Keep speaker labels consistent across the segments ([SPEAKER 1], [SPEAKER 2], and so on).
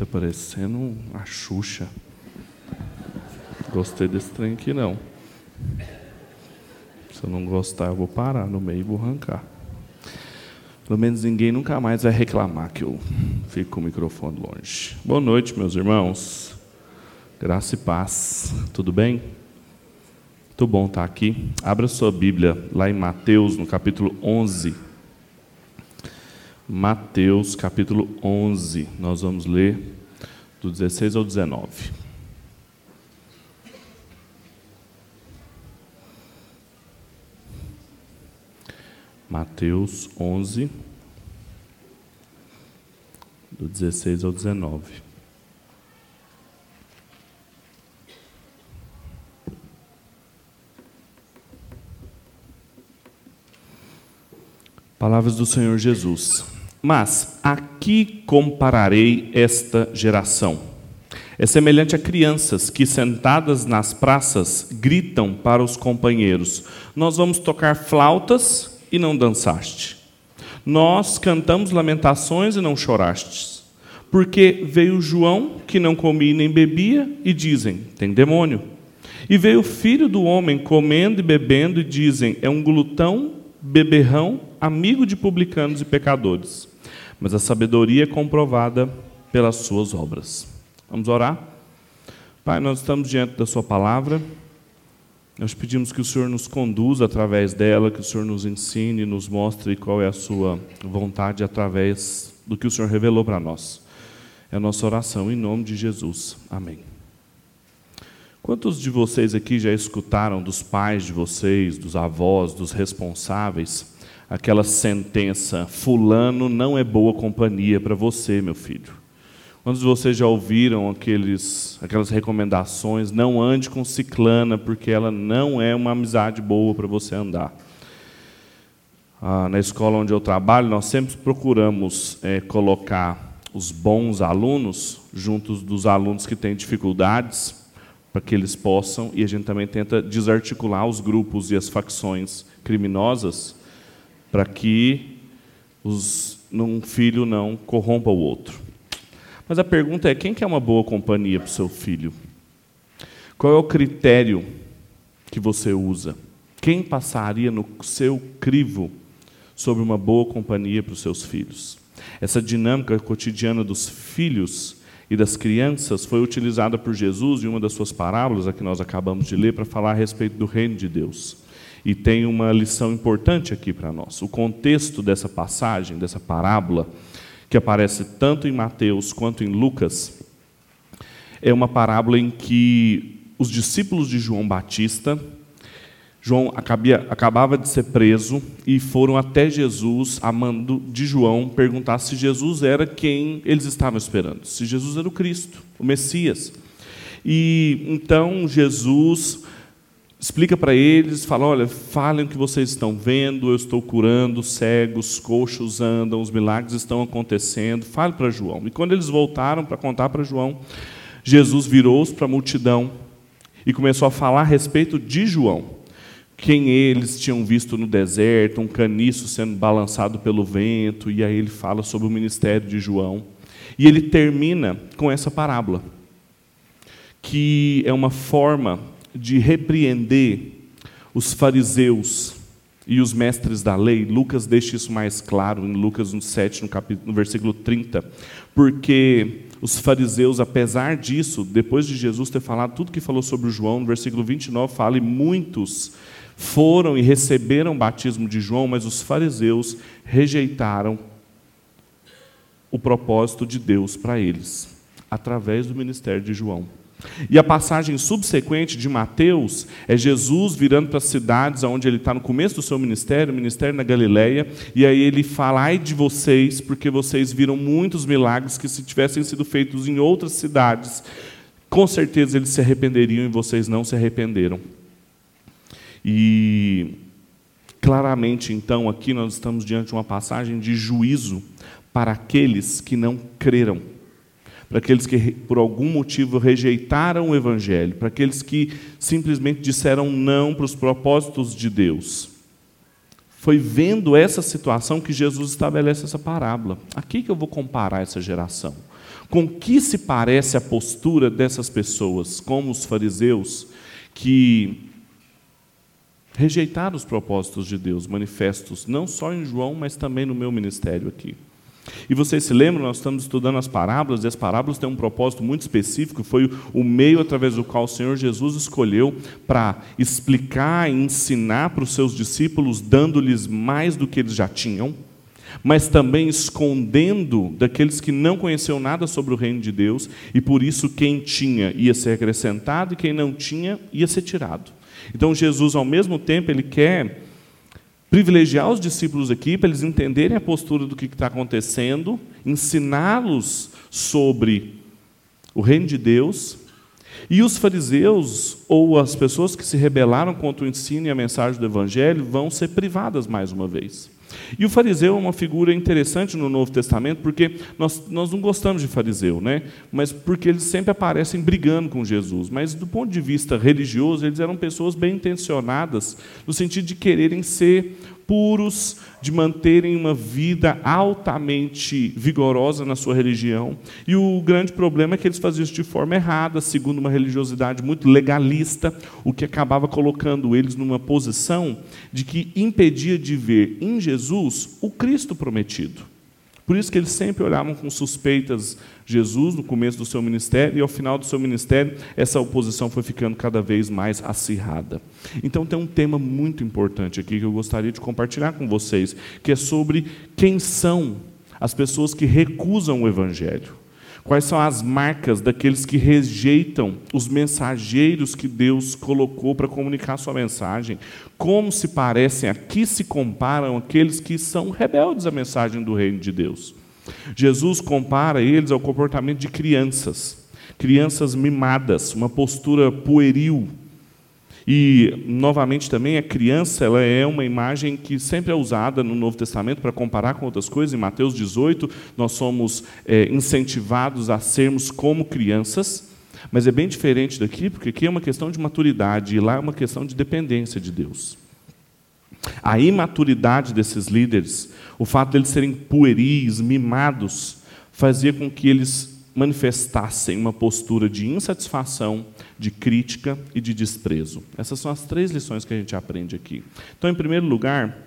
[SPEAKER 1] Tá parecendo a Xuxa. Gostei desse trem aqui não. Se eu não gostar, eu vou parar no meio e vou arrancar. Pelo menos ninguém nunca mais vai reclamar que eu fico com o microfone longe. Boa noite, meus irmãos. Graça e paz. Tudo bem? Muito bom estar aqui. Abra sua Bíblia lá em Mateus, no capítulo 11. Mateus, capítulo 11. Nós vamos ler do 16 ao 19. Mateus 11, do 16 ao 19. Palavras do Senhor Jesus. Mas a que compararei esta geração? É semelhante a crianças que, sentadas nas praças, gritam para os companheiros: Nós vamos tocar flautas e não dançaste. Nós cantamos lamentações e não chorastes. Porque veio João, que não comia nem bebia, e dizem: tem demônio. E veio o filho do homem comendo e bebendo, e dizem: é um glutão, beberrão, amigo de publicanos e pecadores. Mas a sabedoria é comprovada pelas suas obras. Vamos orar? Pai, nós estamos diante da Sua palavra. Nós pedimos que o Senhor nos conduza através dela, que o Senhor nos ensine, nos mostre qual é a sua vontade através do que o Senhor revelou para nós. É a nossa oração em nome de Jesus. Amém. Quantos de vocês aqui já escutaram dos pais de vocês, dos avós, dos responsáveis, aquela sentença: Fulano não é boa companhia para você, meu filho? Quantos de vocês já ouviram aqueles, aquelas recomendações? Não ande com ciclana, porque ela não é uma amizade boa para você andar. Ah, na escola onde eu trabalho, nós sempre procuramos é, colocar os bons alunos juntos dos alunos que têm dificuldades, para que eles possam, e a gente também tenta desarticular os grupos e as facções criminosas, para que os, um filho não corrompa o outro. Mas a pergunta é: quem quer uma boa companhia para o seu filho? Qual é o critério que você usa? Quem passaria no seu crivo sobre uma boa companhia para os seus filhos? Essa dinâmica cotidiana dos filhos e das crianças foi utilizada por Jesus em uma das suas parábolas, a que nós acabamos de ler, para falar a respeito do reino de Deus. E tem uma lição importante aqui para nós. O contexto dessa passagem, dessa parábola, que aparece tanto em Mateus quanto em Lucas, é uma parábola em que os discípulos de João Batista, João acabia, acabava de ser preso e foram até Jesus, a mando de João, perguntar se Jesus era quem eles estavam esperando, se Jesus era o Cristo, o Messias. E então Jesus explica para eles, fala: olha, falem o que vocês estão vendo, eu estou curando cegos, coxos andam, os milagres estão acontecendo. Fale para João. E quando eles voltaram para contar para João, Jesus virou-se para a multidão e começou a falar a respeito de João. Quem eles tinham visto no deserto, um caniço sendo balançado pelo vento, e aí ele fala sobre o ministério de João. E ele termina com essa parábola, que é uma forma de repreender os fariseus e os mestres da lei, Lucas deixa isso mais claro em Lucas 7, no, capítulo, no versículo 30, porque os fariseus, apesar disso, depois de Jesus ter falado tudo que falou sobre João, no versículo 29 fala, e muitos foram e receberam o batismo de João, mas os fariseus rejeitaram o propósito de Deus para eles, através do ministério de João. E a passagem subsequente de Mateus é Jesus virando para as cidades onde ele está no começo do seu ministério, o ministério na Galileia, e aí ele fala: ai de vocês, porque vocês viram muitos milagres que, se tivessem sido feitos em outras cidades, com certeza eles se arrependeriam e vocês não se arrependeram. E claramente, então, aqui nós estamos diante de uma passagem de juízo para aqueles que não creram para aqueles que por algum motivo rejeitaram o Evangelho, para aqueles que simplesmente disseram não para os propósitos de Deus. Foi vendo essa situação que Jesus estabelece essa parábola. Aqui que eu vou comparar essa geração. Com que se parece a postura dessas pessoas, como os fariseus, que rejeitaram os propósitos de Deus manifestos, não só em João, mas também no meu ministério aqui? E vocês se lembram, nós estamos estudando as parábolas, e as parábolas têm um propósito muito específico, foi o meio através do qual o Senhor Jesus escolheu para explicar e ensinar para os seus discípulos, dando-lhes mais do que eles já tinham, mas também escondendo daqueles que não conheciam nada sobre o reino de Deus, e por isso quem tinha ia ser acrescentado e quem não tinha ia ser tirado. Então Jesus, ao mesmo tempo, ele quer privilegiar os discípulos aqui para eles entenderem a postura do que está acontecendo, ensiná-los sobre o reino de Deus. E os fariseus, ou as pessoas que se rebelaram contra o ensino e a mensagem do Evangelho, vão ser privadas mais uma vez. E o fariseu é uma figura interessante no Novo Testamento, porque nós, nós não gostamos de fariseu, né? mas porque eles sempre aparecem brigando com Jesus. Mas do ponto de vista religioso, eles eram pessoas bem intencionadas, no sentido de quererem ser puros, de manterem uma vida altamente vigorosa na sua religião. E o grande problema é que eles faziam isso de forma errada, segundo uma religiosidade muito legalista, o que acabava colocando eles numa posição de que impedia de ver em Jesus o Cristo prometido. Por isso que eles sempre olhavam com suspeitas Jesus no começo do seu ministério e ao final do seu ministério essa oposição foi ficando cada vez mais acirrada. Então tem um tema muito importante aqui que eu gostaria de compartilhar com vocês, que é sobre quem são as pessoas que recusam o evangelho. Quais são as marcas daqueles que rejeitam os mensageiros que Deus colocou para comunicar sua mensagem? Como se parecem, a que se comparam aqueles que são rebeldes à mensagem do reino de Deus? Jesus compara eles ao comportamento de crianças, crianças mimadas, uma postura pueril, e, novamente, também a criança ela é uma imagem que sempre é usada no Novo Testamento para comparar com outras coisas. Em Mateus 18, nós somos é, incentivados a sermos como crianças, mas é bem diferente daqui, porque aqui é uma questão de maturidade e lá é uma questão de dependência de Deus. A imaturidade desses líderes, o fato de eles serem pueris, mimados, fazia com que eles manifestassem uma postura de insatisfação, de crítica e de desprezo. Essas são as três lições que a gente aprende aqui. Então, em primeiro lugar,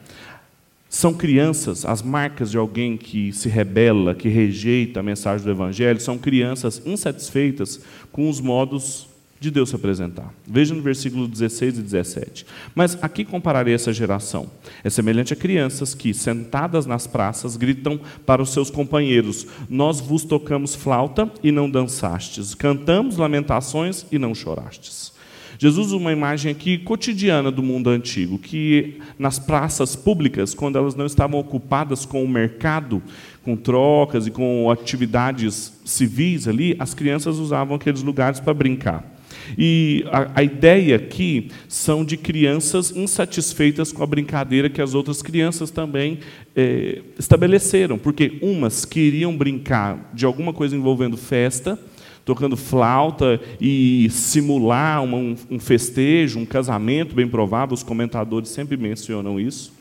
[SPEAKER 1] são crianças, as marcas de alguém que se rebela, que rejeita a mensagem do Evangelho, são crianças insatisfeitas com os modos de Deus se apresentar. Veja no versículo 16 e 17. Mas aqui compararei essa geração. É semelhante a crianças que, sentadas nas praças, gritam para os seus companheiros: Nós vos tocamos flauta e não dançastes, cantamos lamentações e não chorastes. Jesus usa uma imagem aqui cotidiana do mundo antigo, que nas praças públicas, quando elas não estavam ocupadas com o mercado, com trocas e com atividades civis ali, as crianças usavam aqueles lugares para brincar. E a, a, ideia aqui são de crianças insatisfeitas com a brincadeira que as outras crianças também é, estabeleceram, porque umas queriam brincar de alguma coisa envolvendo festa, tocando flauta e simular uma, um, um festejo, um casamento, bem provável, os comentadores sempre mencionam isso.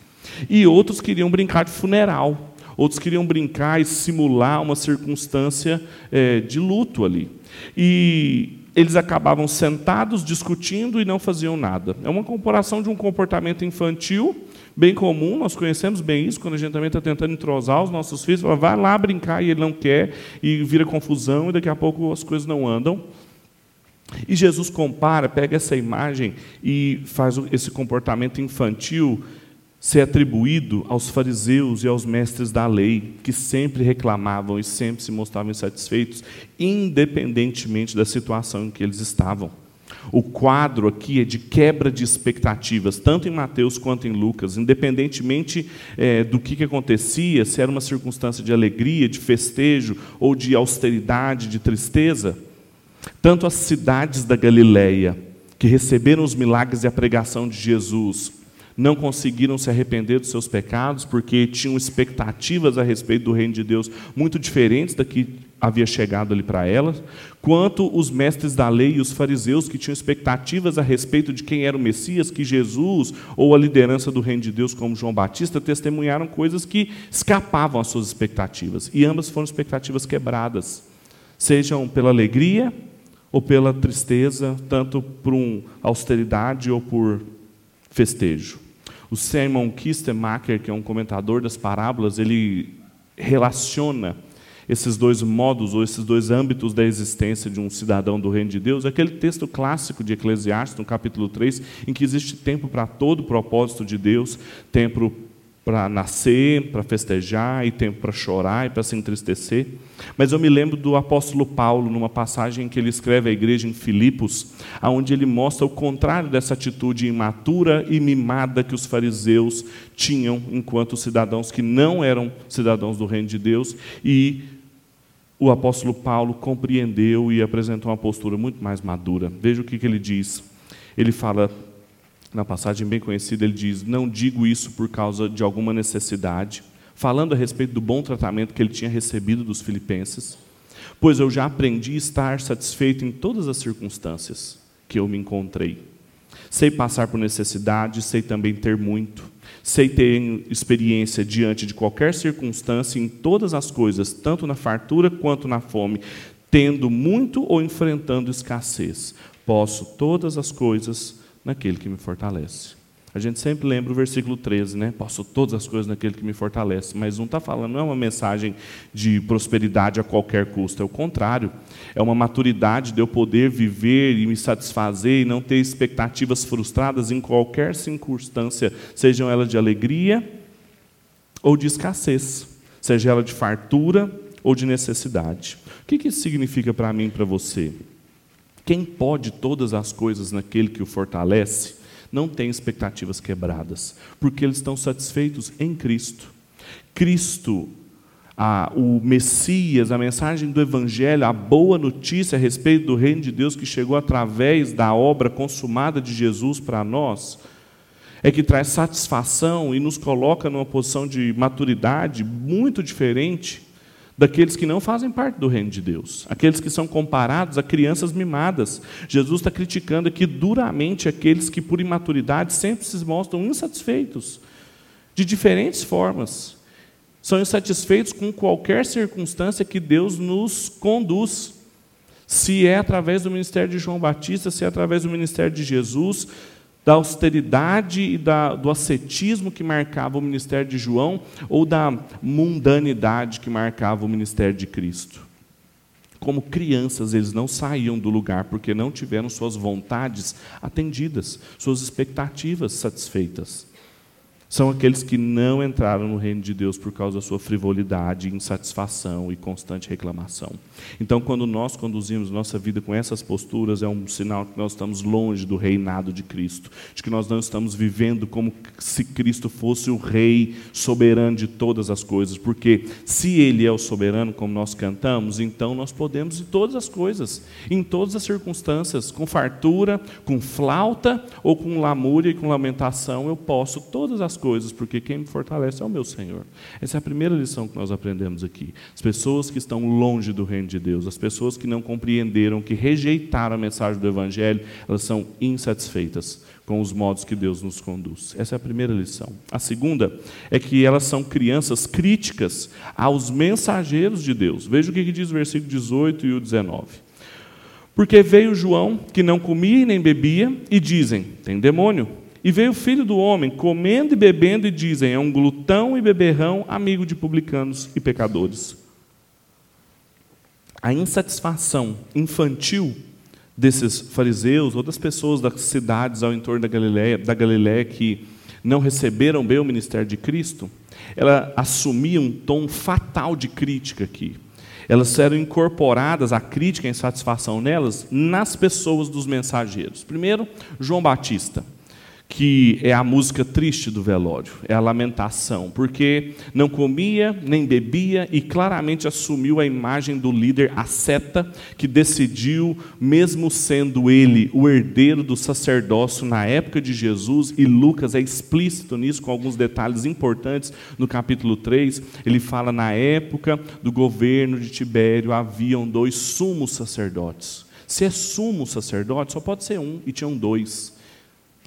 [SPEAKER 1] E outros queriam brincar de funeral. Outros queriam brincar e simular uma circunstância é, de luto ali. E eles acabavam sentados discutindo e não faziam nada. É uma comparação de um comportamento infantil bem comum, nós conhecemos bem isso, quando a gente também está tentando entrosar os nossos filhos, fala, vai lá brincar e ele não quer, e vira confusão, e daqui a pouco as coisas não andam. E Jesus compara, pega essa imagem e faz esse comportamento infantil ser atribuído aos fariseus e aos mestres da lei, que sempre reclamavam e sempre se mostravam insatisfeitos, independentemente da situação em que eles estavam. O quadro aqui é de quebra de expectativas, tanto em Mateus quanto em Lucas, independentemente é, do que, que acontecia, se era uma circunstância de alegria, de festejo, ou de austeridade, de tristeza. Tanto as cidades da Galileia, que receberam os milagres e a pregação de Jesus, não conseguiram se arrepender dos seus pecados porque tinham expectativas a respeito do reino de Deus muito diferentes da que havia chegado ali para elas, quanto os mestres da lei e os fariseus que tinham expectativas a respeito de quem era o Messias, que Jesus ou a liderança do reino de Deus, como João Batista, testemunharam coisas que escapavam às suas expectativas, e ambas foram expectativas quebradas sejam pela alegria ou pela tristeza, tanto por uma austeridade ou por festejo. O Simon Kistemacher, que é um comentador das parábolas, ele relaciona esses dois modos ou esses dois âmbitos da existência de um cidadão do reino de Deus, aquele texto clássico de Eclesiastes, no capítulo 3, em que existe tempo para todo o propósito de Deus, tempo para nascer, para festejar, e tempo para chorar e para se entristecer. Mas eu me lembro do apóstolo Paulo, numa passagem que ele escreve à igreja em Filipos, onde ele mostra o contrário dessa atitude imatura e mimada que os fariseus tinham enquanto cidadãos que não eram cidadãos do reino de Deus, e o apóstolo Paulo compreendeu e apresentou uma postura muito mais madura. Veja o que, que ele diz. Ele fala na passagem bem conhecida, ele diz: Não digo isso por causa de alguma necessidade, falando a respeito do bom tratamento que ele tinha recebido dos filipenses, pois eu já aprendi a estar satisfeito em todas as circunstâncias que eu me encontrei. Sei passar por necessidade, sei também ter muito. Sei ter experiência diante de qualquer circunstância em todas as coisas, tanto na fartura quanto na fome, tendo muito ou enfrentando escassez. Posso todas as coisas naquele que me fortalece. A gente sempre lembra o versículo 13, né? Posso todas as coisas naquele que me fortalece. Mas não está falando, não é uma mensagem de prosperidade a qualquer custo. É o contrário. É uma maturidade de eu poder viver e me satisfazer e não ter expectativas frustradas em qualquer circunstância, sejam elas de alegria ou de escassez, seja ela de fartura ou de necessidade. O que isso significa para mim e para você? Quem pode todas as coisas naquele que o fortalece, não tem expectativas quebradas, porque eles estão satisfeitos em Cristo. Cristo, a, o Messias, a mensagem do Evangelho, a boa notícia a respeito do reino de Deus que chegou através da obra consumada de Jesus para nós, é que traz satisfação e nos coloca numa posição de maturidade muito diferente daqueles que não fazem parte do reino de Deus, aqueles que são comparados a crianças mimadas. Jesus está criticando aqui duramente aqueles que, por imaturidade, sempre se mostram insatisfeitos, de diferentes formas. São insatisfeitos com qualquer circunstância que Deus nos conduz. Se é através do ministério de João Batista, se é através do ministério de Jesus, da austeridade e da, do ascetismo que marcava o ministério de João ou da mundanidade que marcava o ministério de Cristo. Como crianças, eles não saíam do lugar porque não tiveram suas vontades atendidas, suas expectativas satisfeitas são aqueles que não entraram no reino de Deus por causa da sua frivolidade, insatisfação e constante reclamação. Então, quando nós conduzimos nossa vida com essas posturas, é um sinal que nós estamos longe do reinado de Cristo, de que nós não estamos vivendo como se Cristo fosse o rei soberano de todas as coisas, porque se ele é o soberano, como nós cantamos, então nós podemos em todas as coisas, em todas as circunstâncias, com fartura, com flauta ou com lamúria e com lamentação, eu posso todas as coisas, porque quem me fortalece é o meu Senhor. Essa é a primeira lição que nós aprendemos aqui. As pessoas que estão longe do reino de Deus, as pessoas que não compreenderam, que rejeitaram a mensagem do Evangelho, elas são insatisfeitas com os modos que Deus nos conduz. Essa é a primeira lição. A segunda é que elas são crianças críticas aos mensageiros de Deus. Veja o que diz o versículo 18 e o 19. Porque veio João, que não comia e nem bebia, e dizem: tem demônio. E veio o filho do homem, comendo e bebendo, e dizem: é um glutão e beberrão, amigo de publicanos e pecadores. A insatisfação infantil desses fariseus ou das pessoas das cidades ao entorno da Galiléia, da Galiléia que não receberam bem o ministério de Cristo, ela assumia um tom fatal de crítica aqui. Elas eram incorporadas, a crítica e a insatisfação nelas, nas pessoas dos mensageiros. Primeiro, João Batista que é a música triste do velório, é a lamentação, porque não comia nem bebia e claramente assumiu a imagem do líder asceta que decidiu, mesmo sendo ele o herdeiro do sacerdócio na época de Jesus, e Lucas é explícito nisso com alguns detalhes importantes no capítulo 3, ele fala na época do governo de Tibério haviam dois sumos sacerdotes. Se é sumo sacerdote, só pode ser um, e tinham dois.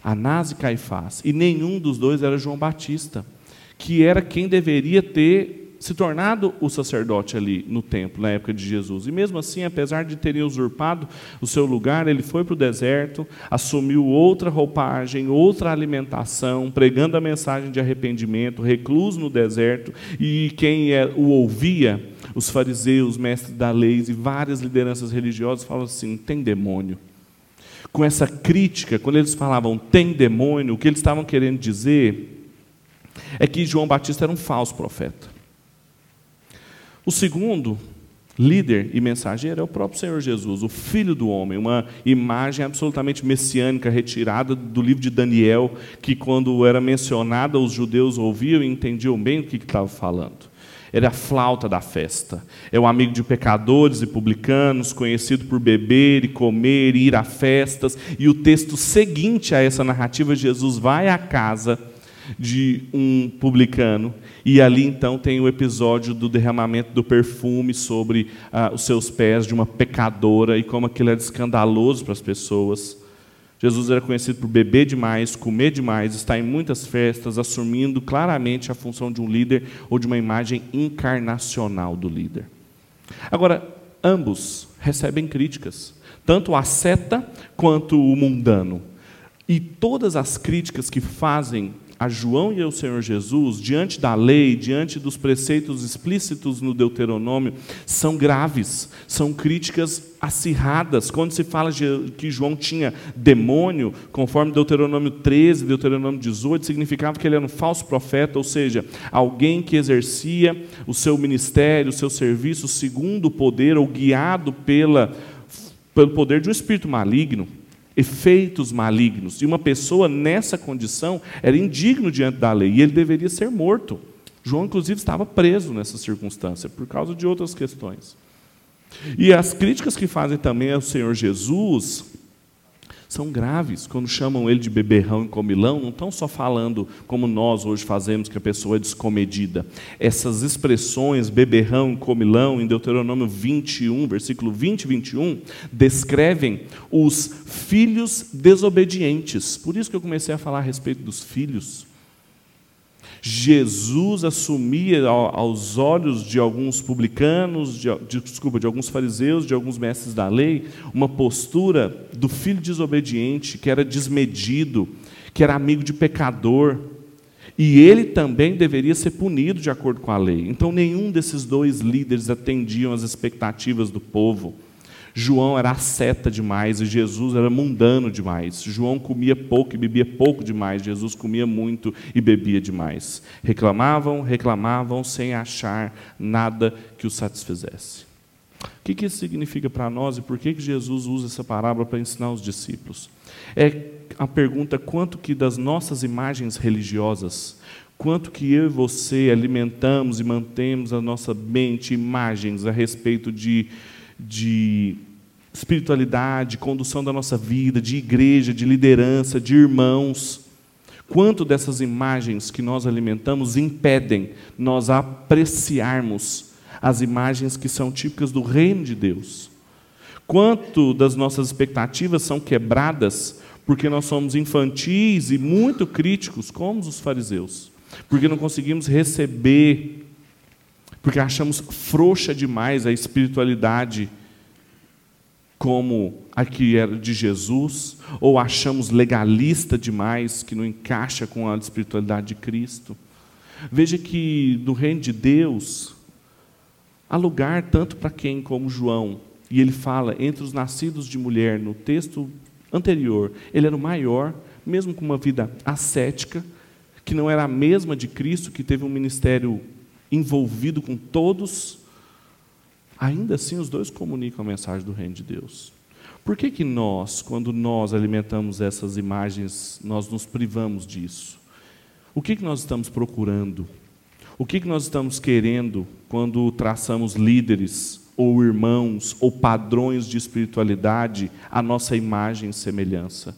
[SPEAKER 1] Anás e Caifás. E nenhum dos dois era João Batista, que era quem deveria ter se tornado o sacerdote ali no templo, na época de Jesus. E mesmo assim, apesar de terem usurpado o seu lugar, ele foi para o deserto, assumiu outra roupagem, outra alimentação, pregando a mensagem de arrependimento, recluso no deserto, e quem é, o ouvia, os fariseus, mestres da lei e várias lideranças religiosas falavam assim: tem demônio com essa crítica, quando eles falavam tem demônio, o que eles estavam querendo dizer é que João Batista era um falso profeta. O segundo líder e mensageiro é o próprio Senhor Jesus, o Filho do Homem, uma imagem absolutamente messiânica retirada do livro de Daniel, que quando era mencionada os judeus ouviam e entendiam bem o que estava falando. Ele é a flauta da festa. É o amigo de pecadores e publicanos, conhecido por beber e comer e ir a festas. E o texto seguinte a essa narrativa, Jesus vai à casa de um publicano e ali então tem o episódio do derramamento do perfume sobre ah, os seus pés de uma pecadora e como aquilo era escandaloso para as pessoas. Jesus era conhecido por beber demais, comer demais, estar em muitas festas, assumindo claramente a função de um líder ou de uma imagem encarnacional do líder. Agora, ambos recebem críticas, tanto a seta quanto o mundano. E todas as críticas que fazem a João e ao Senhor Jesus, diante da lei, diante dos preceitos explícitos no Deuteronômio, são graves, são críticas acirradas. Quando se fala que João tinha demônio, conforme Deuteronômio 13, Deuteronômio 18, significava que ele era um falso profeta, ou seja, alguém que exercia o seu ministério, o seu serviço segundo o poder ou guiado pela, pelo poder de um espírito maligno efeitos malignos. E uma pessoa nessa condição era indigno diante da lei e ele deveria ser morto. João, inclusive, estava preso nessa circunstância por causa de outras questões. E as críticas que fazem também ao Senhor Jesus são graves. Quando chamam ele de beberrão e comilão, não estão só falando como nós hoje fazemos, que a pessoa é descomedida. Essas expressões, beberrão e comilão, em Deuteronômio 21, versículo 20 e 21, descrevem os filhos desobedientes. Por isso que eu comecei a falar a respeito dos filhos. Jesus assumia aos olhos de alguns publicanos, de, de, desculpa, de alguns fariseus, de alguns mestres da lei, uma postura do filho desobediente, que era desmedido, que era amigo de pecador. E ele também deveria ser punido de acordo com a lei. Então, nenhum desses dois líderes atendiam às expectativas do povo. João era asceta demais e Jesus era mundano demais. João comia pouco e bebia pouco demais. Jesus comia muito e bebia demais. Reclamavam, reclamavam sem achar nada que os satisfizesse. O que, isso significa para nós e por que Jesus usa essa parábola para ensinar os discípulos? É a pergunta quanto que das nossas imagens religiosas, quanto que eu e você alimentamos e mantemos a nossa mente imagens a respeito de de espiritualidade, condução da nossa vida, de igreja, de liderança, de irmãos. Quanto dessas imagens que nós alimentamos impedem nós apreciarmos as imagens que são típicas do reino de Deus? Quanto das nossas expectativas são quebradas porque nós somos infantis e muito críticos, como os fariseus? Porque não conseguimos receber porque achamos frouxa demais a espiritualidade como a que era de Jesus, ou achamos legalista demais, que não encaixa com a espiritualidade de Cristo. Veja que no reino de Deus há lugar tanto para quem como João, e ele fala entre os nascidos de mulher no texto anterior, ele era o maior, mesmo com uma vida ascética, que não era a mesma de Cristo, que teve um ministério envolvido com todos, ainda assim os dois comunicam a mensagem do reino de Deus. Por que, que nós, quando nós alimentamos essas imagens, nós nos privamos disso? O que, que nós estamos procurando? O que, que nós estamos querendo quando traçamos líderes, ou irmãos, ou padrões de espiritualidade à nossa imagem e semelhança,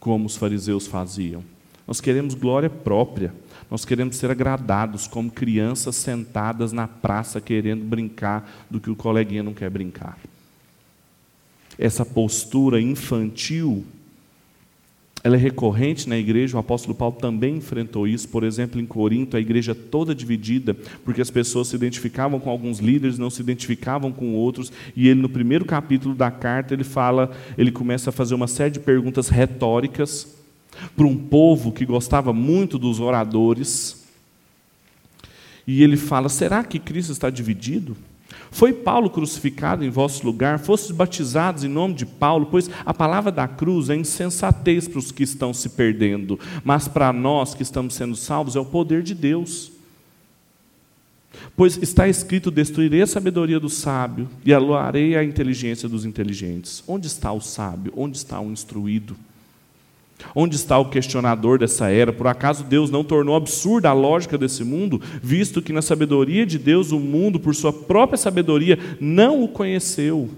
[SPEAKER 1] como os fariseus faziam? Nós queremos glória própria. Nós queremos ser agradados como crianças sentadas na praça querendo brincar do que o coleguinha não quer brincar. Essa postura infantil ela é recorrente na igreja, o apóstolo Paulo também enfrentou isso. Por exemplo, em Corinto, a igreja toda dividida, porque as pessoas se identificavam com alguns líderes, não se identificavam com outros. E ele, no primeiro capítulo da carta, ele fala, ele começa a fazer uma série de perguntas retóricas para um povo que gostava muito dos oradores. E ele fala: será que Cristo está dividido? Foi Paulo crucificado em vosso lugar? Fostes batizados em nome de Paulo? Pois a palavra da cruz é insensatez para os que estão se perdendo, mas para nós que estamos sendo salvos é o poder de Deus. Pois está escrito: Destruirei a sabedoria do sábio e aluarei a inteligência dos inteligentes. Onde está o sábio? Onde está o instruído? Onde está o questionador dessa era? Por acaso Deus não tornou absurda a lógica desse mundo, visto que na sabedoria de Deus o mundo, por sua própria sabedoria, não o conheceu?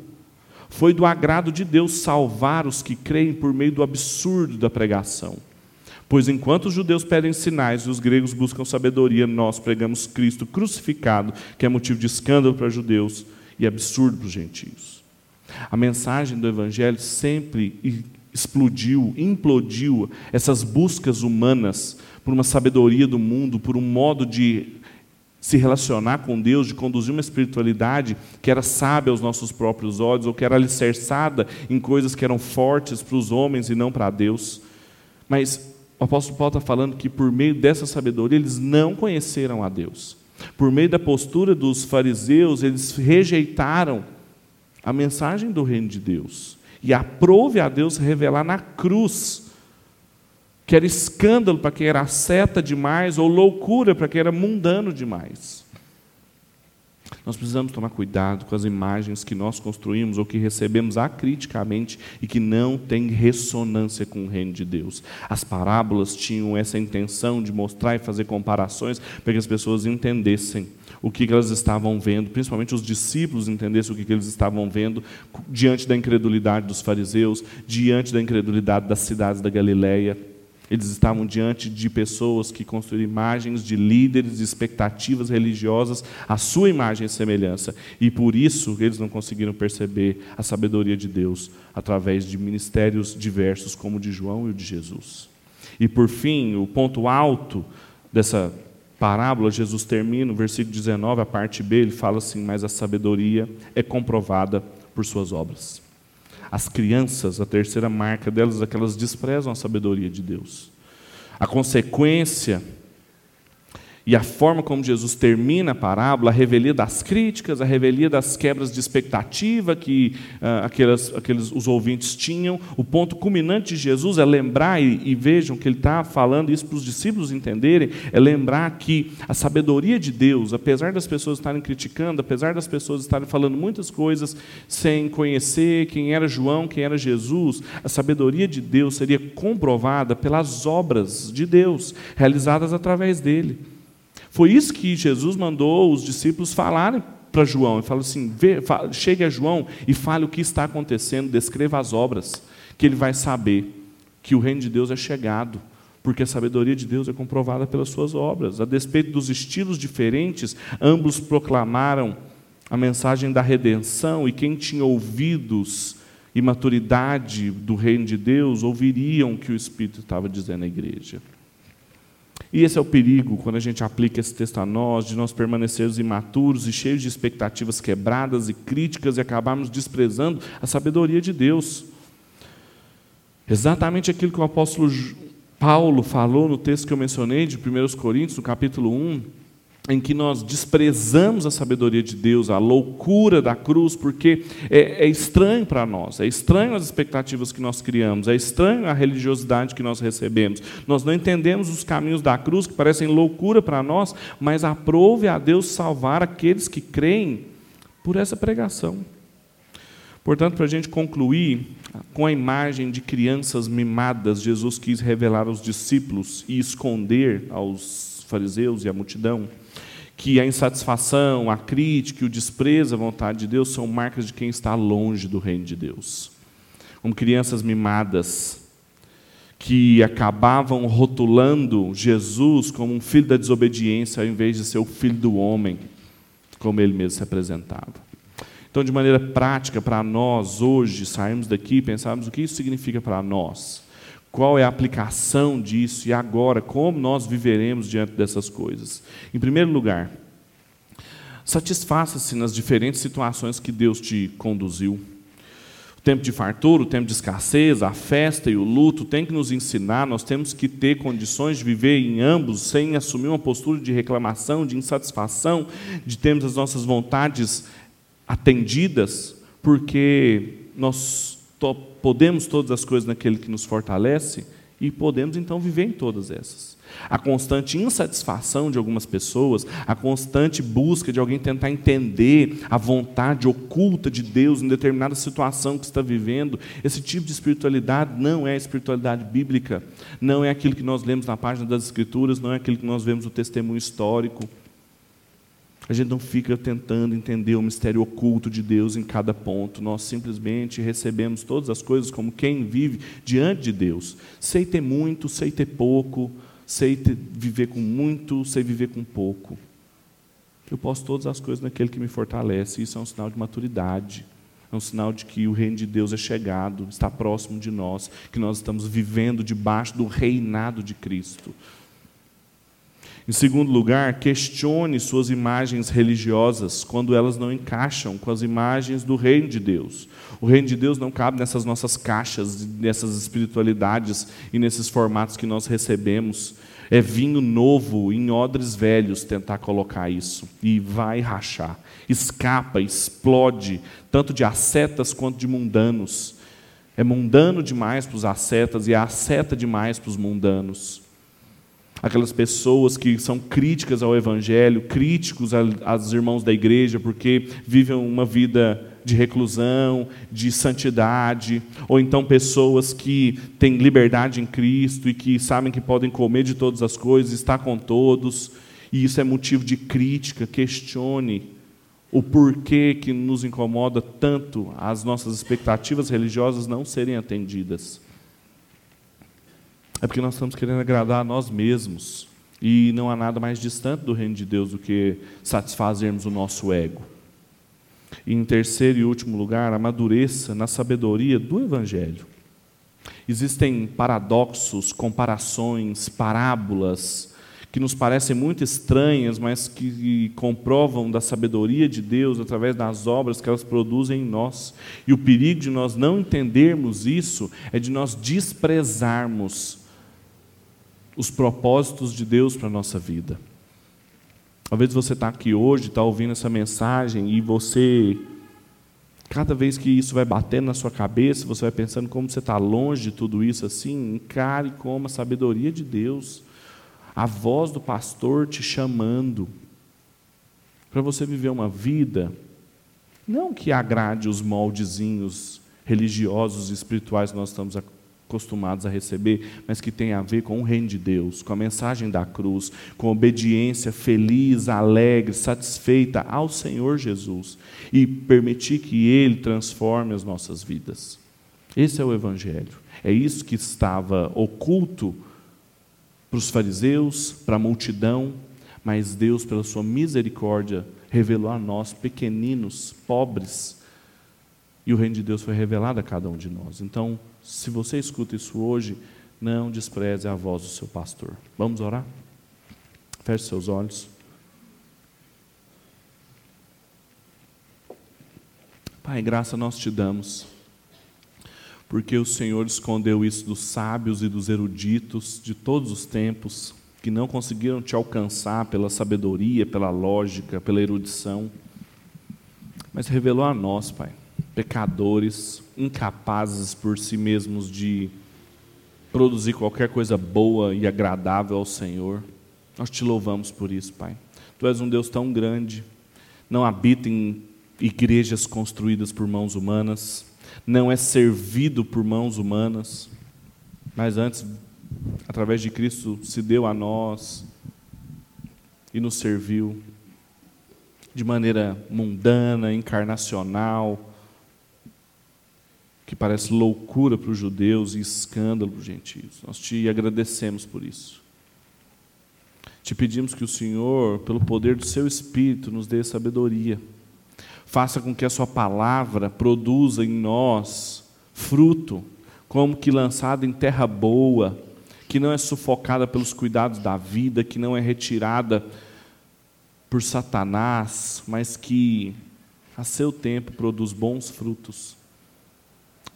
[SPEAKER 1] Foi do agrado de Deus salvar os que creem por meio do absurdo da pregação. Pois enquanto os judeus pedem sinais e os gregos buscam sabedoria, nós pregamos Cristo crucificado, que é motivo de escândalo para os judeus e absurdo para os gentios. A mensagem do Evangelho sempre explodiu, implodiu essas buscas humanas por uma sabedoria do mundo, por um modo de se relacionar com Deus, de conduzir uma espiritualidade que era sábia aos nossos próprios olhos, ou que era alicerçada em coisas que eram fortes para os homens e não para Deus. Mas o apóstolo Paulo está falando que por meio dessa sabedoria eles não conheceram a Deus. Por meio da postura dos fariseus, eles rejeitaram a mensagem do reino de Deus. E aprove a Deus revelar na cruz, que era escândalo para quem era seta demais, ou loucura para quem era mundano demais. Nós precisamos tomar cuidado com as imagens que nós construímos ou que recebemos acriticamente e que não têm ressonância com o reino de Deus. As parábolas tinham essa intenção de mostrar e fazer comparações para que as pessoas entendessem o que elas estavam vendo, principalmente os discípulos entendessem o que eles estavam vendo diante da incredulidade dos fariseus, diante da incredulidade das cidades da Galileia. Eles estavam diante de pessoas que construíram imagens de líderes, de expectativas religiosas, à sua imagem e semelhança. E por isso eles não conseguiram perceber a sabedoria de Deus através de ministérios diversos, como o de João e o de Jesus. E por fim, o ponto alto dessa parábola, Jesus termina, no versículo 19, a parte B, ele fala assim: Mas a sabedoria é comprovada por suas obras. As crianças, a terceira marca delas é que elas desprezam a sabedoria de Deus. A consequência e a forma como Jesus termina a parábola, a revelia das críticas, a revelia das quebras de expectativa que uh, aqueles, aqueles, os ouvintes tinham. O ponto culminante de Jesus é lembrar, e, e vejam que ele está falando isso para os discípulos entenderem, é lembrar que a sabedoria de Deus, apesar das pessoas estarem criticando, apesar das pessoas estarem falando muitas coisas sem conhecer quem era João, quem era Jesus, a sabedoria de Deus seria comprovada pelas obras de Deus, realizadas através dele. Foi isso que Jesus mandou os discípulos falarem para João. Ele falou assim: chegue a João e fale o que está acontecendo, descreva as obras, que ele vai saber que o reino de Deus é chegado, porque a sabedoria de Deus é comprovada pelas suas obras. A despeito dos estilos diferentes, ambos proclamaram a mensagem da redenção, e quem tinha ouvidos e maturidade do reino de Deus ouviriam o que o Espírito estava dizendo à igreja. E esse é o perigo quando a gente aplica esse texto a nós, de nós permanecermos imaturos e cheios de expectativas quebradas e críticas e acabarmos desprezando a sabedoria de Deus. Exatamente aquilo que o apóstolo Paulo falou no texto que eu mencionei, de 1 Coríntios, no capítulo 1 em que nós desprezamos a sabedoria de Deus, a loucura da cruz, porque é, é estranho para nós, é estranho as expectativas que nós criamos, é estranho a religiosidade que nós recebemos. Nós não entendemos os caminhos da cruz, que parecem loucura para nós, mas aprove a Deus salvar aqueles que creem por essa pregação. Portanto, para a gente concluir, com a imagem de crianças mimadas, Jesus quis revelar aos discípulos e esconder aos fariseus e à multidão que a insatisfação, a crítica, o desprezo à vontade de Deus são marcas de quem está longe do reino de Deus. Como crianças mimadas, que acabavam rotulando Jesus como um filho da desobediência, ao invés de ser o filho do homem, como ele mesmo se apresentava. Então, de maneira prática, para nós hoje, sairmos daqui e pensarmos o que isso significa para nós. Qual é a aplicação disso e agora, como nós viveremos diante dessas coisas? Em primeiro lugar, satisfaça-se nas diferentes situações que Deus te conduziu. O tempo de fartura, o tempo de escassez, a festa e o luto tem que nos ensinar, nós temos que ter condições de viver em ambos sem assumir uma postura de reclamação, de insatisfação, de termos as nossas vontades atendidas, porque nós podemos todas as coisas naquele que nos fortalece e podemos então viver em todas essas. A constante insatisfação de algumas pessoas, a constante busca de alguém tentar entender a vontade oculta de Deus em determinada situação que está vivendo, esse tipo de espiritualidade não é espiritualidade bíblica, não é aquilo que nós lemos na página das Escrituras, não é aquilo que nós vemos no testemunho histórico. A gente não fica tentando entender o mistério oculto de Deus em cada ponto. Nós simplesmente recebemos todas as coisas como quem vive diante de Deus. Sei ter muito, sei ter pouco, sei ter, viver com muito, sei viver com pouco. Eu posso todas as coisas naquele que me fortalece. Isso é um sinal de maturidade. É um sinal de que o reino de Deus é chegado, está próximo de nós, que nós estamos vivendo debaixo do reinado de Cristo. Em segundo lugar, questione suas imagens religiosas quando elas não encaixam com as imagens do reino de Deus. O reino de Deus não cabe nessas nossas caixas, nessas espiritualidades e nesses formatos que nós recebemos. É vinho novo em odres velhos tentar colocar isso e vai rachar. Escapa, explode, tanto de ascetas quanto de mundanos. É mundano demais para os ascetas e é asceta demais para os mundanos aquelas pessoas que são críticas ao Evangelho, críticos aos irmãos da igreja, porque vivem uma vida de reclusão, de santidade, ou então pessoas que têm liberdade em Cristo e que sabem que podem comer de todas as coisas, estar com todos, e isso é motivo de crítica. Questione o porquê que nos incomoda tanto as nossas expectativas religiosas não serem atendidas. É porque nós estamos querendo agradar a nós mesmos. E não há nada mais distante do reino de Deus do que satisfazermos o nosso ego. E em terceiro e último lugar, amadureça na sabedoria do Evangelho. Existem paradoxos, comparações, parábolas que nos parecem muito estranhas, mas que comprovam da sabedoria de Deus através das obras que elas produzem em nós. E o perigo de nós não entendermos isso é de nós desprezarmos os propósitos de Deus para a nossa vida. Talvez você está aqui hoje, está ouvindo essa mensagem e você, cada vez que isso vai batendo na sua cabeça, você vai pensando como você está longe de tudo isso assim, encare como a sabedoria de Deus, a voz do pastor te chamando para você viver uma vida não que agrade os moldezinhos religiosos e espirituais que nós estamos acostumados a receber, mas que tem a ver com o reino de Deus, com a mensagem da cruz, com obediência feliz, alegre, satisfeita ao Senhor Jesus e permitir que Ele transforme as nossas vidas. Esse é o Evangelho. É isso que estava oculto para os fariseus, para a multidão, mas Deus, pela Sua misericórdia, revelou a nós, pequeninos, pobres, e o reino de Deus foi revelado a cada um de nós. Então, se você escuta isso hoje, não despreze a voz do seu pastor. Vamos orar? Feche seus olhos. Pai, graça nós te damos, porque o Senhor escondeu isso dos sábios e dos eruditos de todos os tempos, que não conseguiram te alcançar pela sabedoria, pela lógica, pela erudição, mas revelou a nós, Pai pecadores, incapazes por si mesmos de produzir qualquer coisa boa e agradável ao Senhor. Nós te louvamos por isso, Pai. Tu és um Deus tão grande, não habita em igrejas construídas por mãos humanas, não é servido por mãos humanas, mas antes, através de Cristo, se deu a nós e nos serviu de maneira mundana, encarnacional, que parece loucura para os judeus e escândalo para os gentios. Nós te agradecemos por isso. Te pedimos que o Senhor, pelo poder do seu Espírito, nos dê sabedoria. Faça com que a Sua palavra produza em nós fruto, como que lançada em terra boa, que não é sufocada pelos cuidados da vida, que não é retirada por Satanás, mas que a seu tempo produz bons frutos.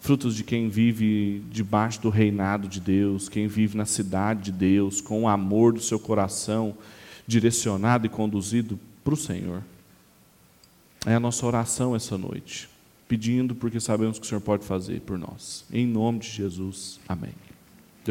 [SPEAKER 1] Frutos de quem vive debaixo do reinado de Deus, quem vive na cidade de Deus, com o amor do seu coração direcionado e conduzido para o Senhor. É a nossa oração essa noite, pedindo porque sabemos que o Senhor pode fazer por nós. Em nome de Jesus, amém.